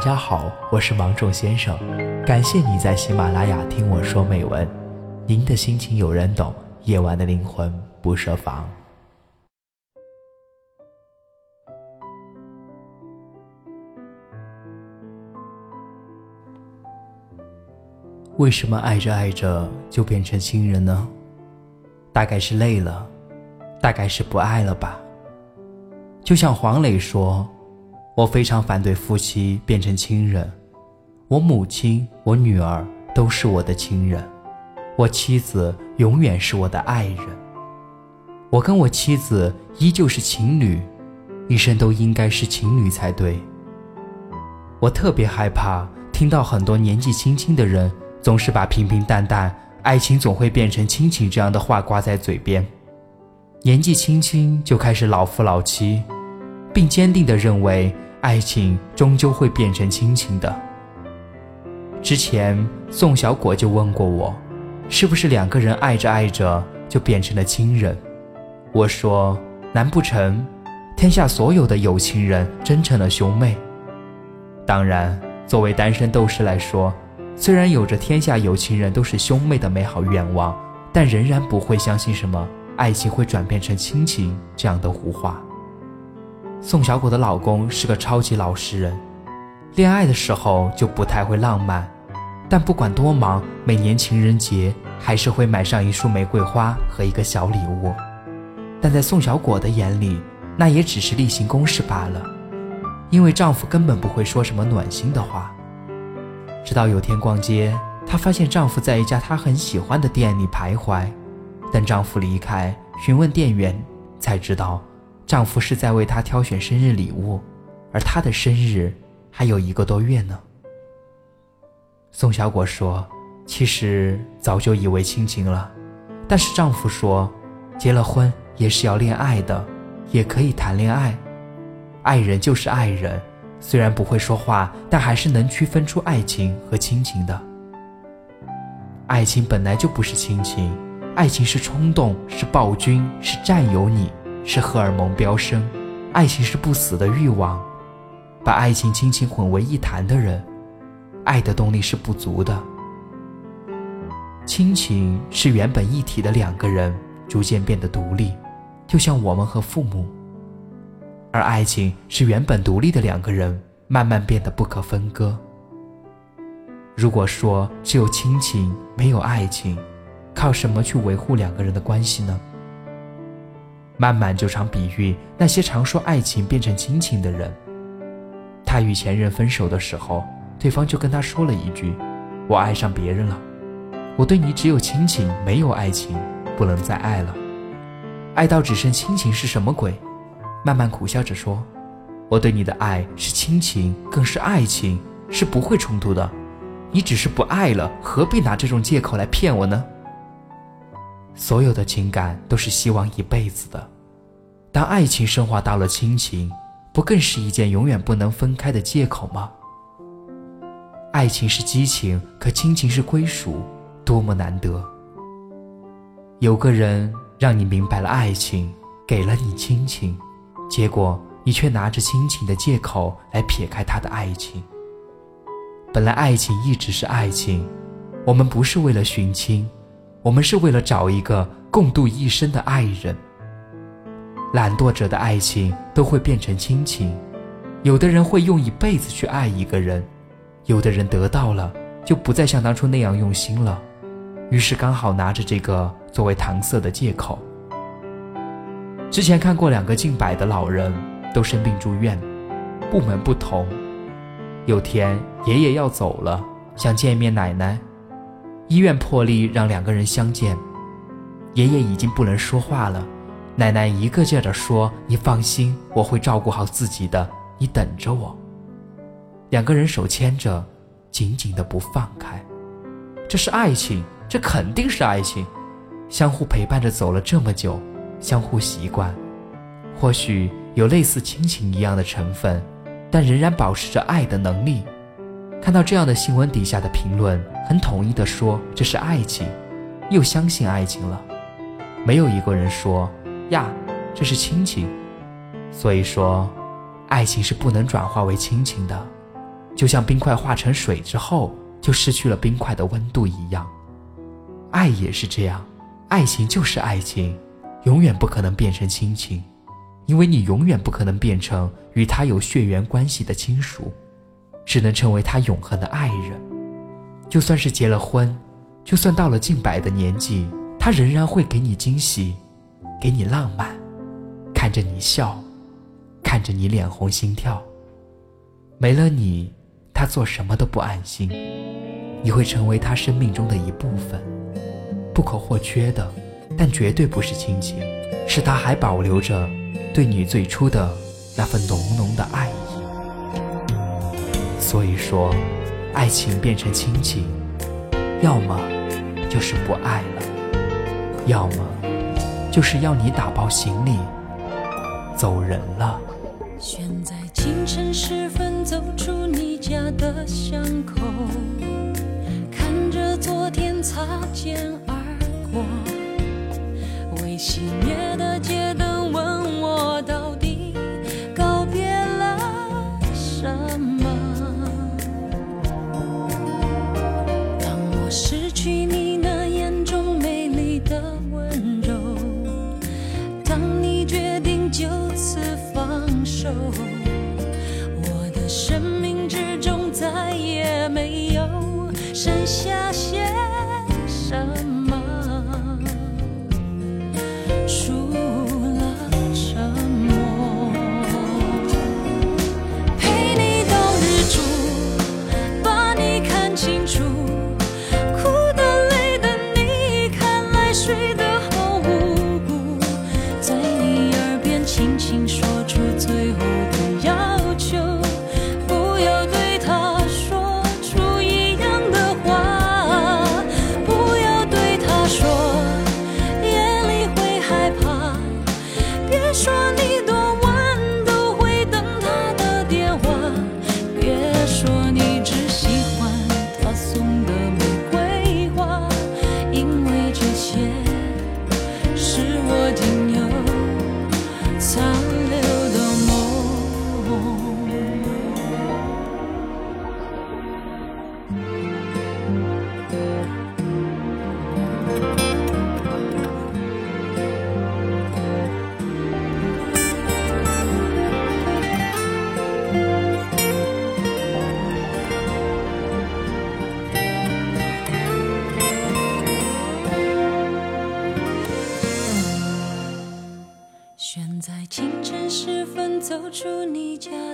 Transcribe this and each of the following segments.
大家好，我是芒种先生，感谢你在喜马拉雅听我说美文。您的心情有人懂，夜晚的灵魂不设防。为什么爱着爱着就变成亲人呢？大概是累了，大概是不爱了吧。就像黄磊说。我非常反对夫妻变成亲人，我母亲、我女儿都是我的亲人，我妻子永远是我的爱人。我跟我妻子依旧是情侣，一生都应该是情侣才对。我特别害怕听到很多年纪轻轻的人总是把平平淡淡、爱情总会变成亲情这样的话挂在嘴边，年纪轻轻就开始老夫老妻，并坚定地认为。爱情终究会变成亲情的。之前宋小果就问过我，是不是两个人爱着爱着就变成了亲人？我说，难不成天下所有的有情人真成了兄妹？当然，作为单身斗士来说，虽然有着天下有情人都是兄妹的美好愿望，但仍然不会相信什么爱情会转变成亲情这样的胡话。宋小果的老公是个超级老实人，恋爱的时候就不太会浪漫，但不管多忙，每年情人节还是会买上一束玫瑰花和一个小礼物。但在宋小果的眼里，那也只是例行公事罢了，因为丈夫根本不会说什么暖心的话。直到有天逛街，她发现丈夫在一家她很喜欢的店里徘徊，等丈夫离开，询问店员，才知道。丈夫是在为她挑选生日礼物，而她的生日还有一个多月呢。宋小果说：“其实早就以为亲情了，但是丈夫说，结了婚也是要恋爱的，也可以谈恋爱。爱人就是爱人，虽然不会说话，但还是能区分出爱情和亲情的。爱情本来就不是亲情，爱情是冲动，是暴君，是占有你。”是荷尔蒙飙升，爱情是不死的欲望，把爱情亲情混为一谈的人，爱的动力是不足的。亲情是原本一体的两个人逐渐变得独立，就像我们和父母；而爱情是原本独立的两个人慢慢变得不可分割。如果说只有亲情没有爱情，靠什么去维护两个人的关系呢？慢慢就常比喻那些常说爱情变成亲情的人。他与前任分手的时候，对方就跟他说了一句：“我爱上别人了，我对你只有亲情，没有爱情，不能再爱了。爱到只剩亲情是什么鬼？”慢慢苦笑着说：“我对你的爱是亲情，更是爱情，是不会冲突的。你只是不爱了，何必拿这种借口来骗我呢？”所有的情感都是希望一辈子的，当爱情升华到了亲情，不更是一件永远不能分开的借口吗？爱情是激情，可亲情是归属，多么难得！有个人让你明白了爱情，给了你亲情，结果你却拿着亲情的借口来撇开他的爱情。本来爱情一直是爱情，我们不是为了寻亲。我们是为了找一个共度一生的爱人。懒惰者的爱情都会变成亲情，有的人会用一辈子去爱一个人，有的人得到了就不再像当初那样用心了，于是刚好拿着这个作为搪塞的借口。之前看过两个近百的老人都生病住院，部门不同。有天爷爷要走了，想见一面奶奶。医院破例让两个人相见，爷爷已经不能说话了，奶奶一个劲儿地说：“你放心，我会照顾好自己的，你等着我。”两个人手牵着，紧紧的不放开，这是爱情，这肯定是爱情，相互陪伴着走了这么久，相互习惯，或许有类似亲情一样的成分，但仍然保持着爱的能力。看到这样的新闻，底下的评论很统一的说这是爱情，又相信爱情了，没有一个人说呀这是亲情。所以说，爱情是不能转化为亲情的，就像冰块化成水之后就失去了冰块的温度一样。爱也是这样，爱情就是爱情，永远不可能变成亲情，因为你永远不可能变成与他有血缘关系的亲属，只能成为他永恒的爱人。就算是结了婚，就算到了近百的年纪，他仍然会给你惊喜，给你浪漫，看着你笑，看着你脸红心跳。没了你，他做什么都不安心。你会成为他生命中的一部分，不可或缺的，但绝对不是亲情，是他还保留着对你最初的那份浓浓的爱意。所以说，爱情变成亲情，要么就是不爱了，要么就是要你打包行李走人了。选在清晨时分走出你家的巷口，看着昨天擦肩而过，未熄灭的街灯问我到没有剩下些什么，除了沉默。陪你到日出，把你看清楚，哭的累的你，看来睡得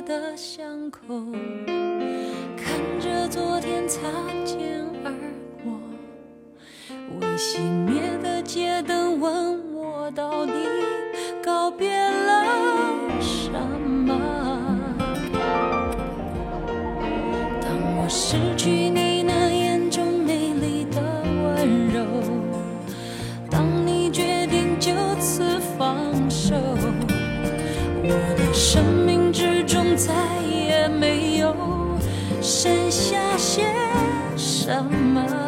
的巷口，看着昨天擦剩下些什么。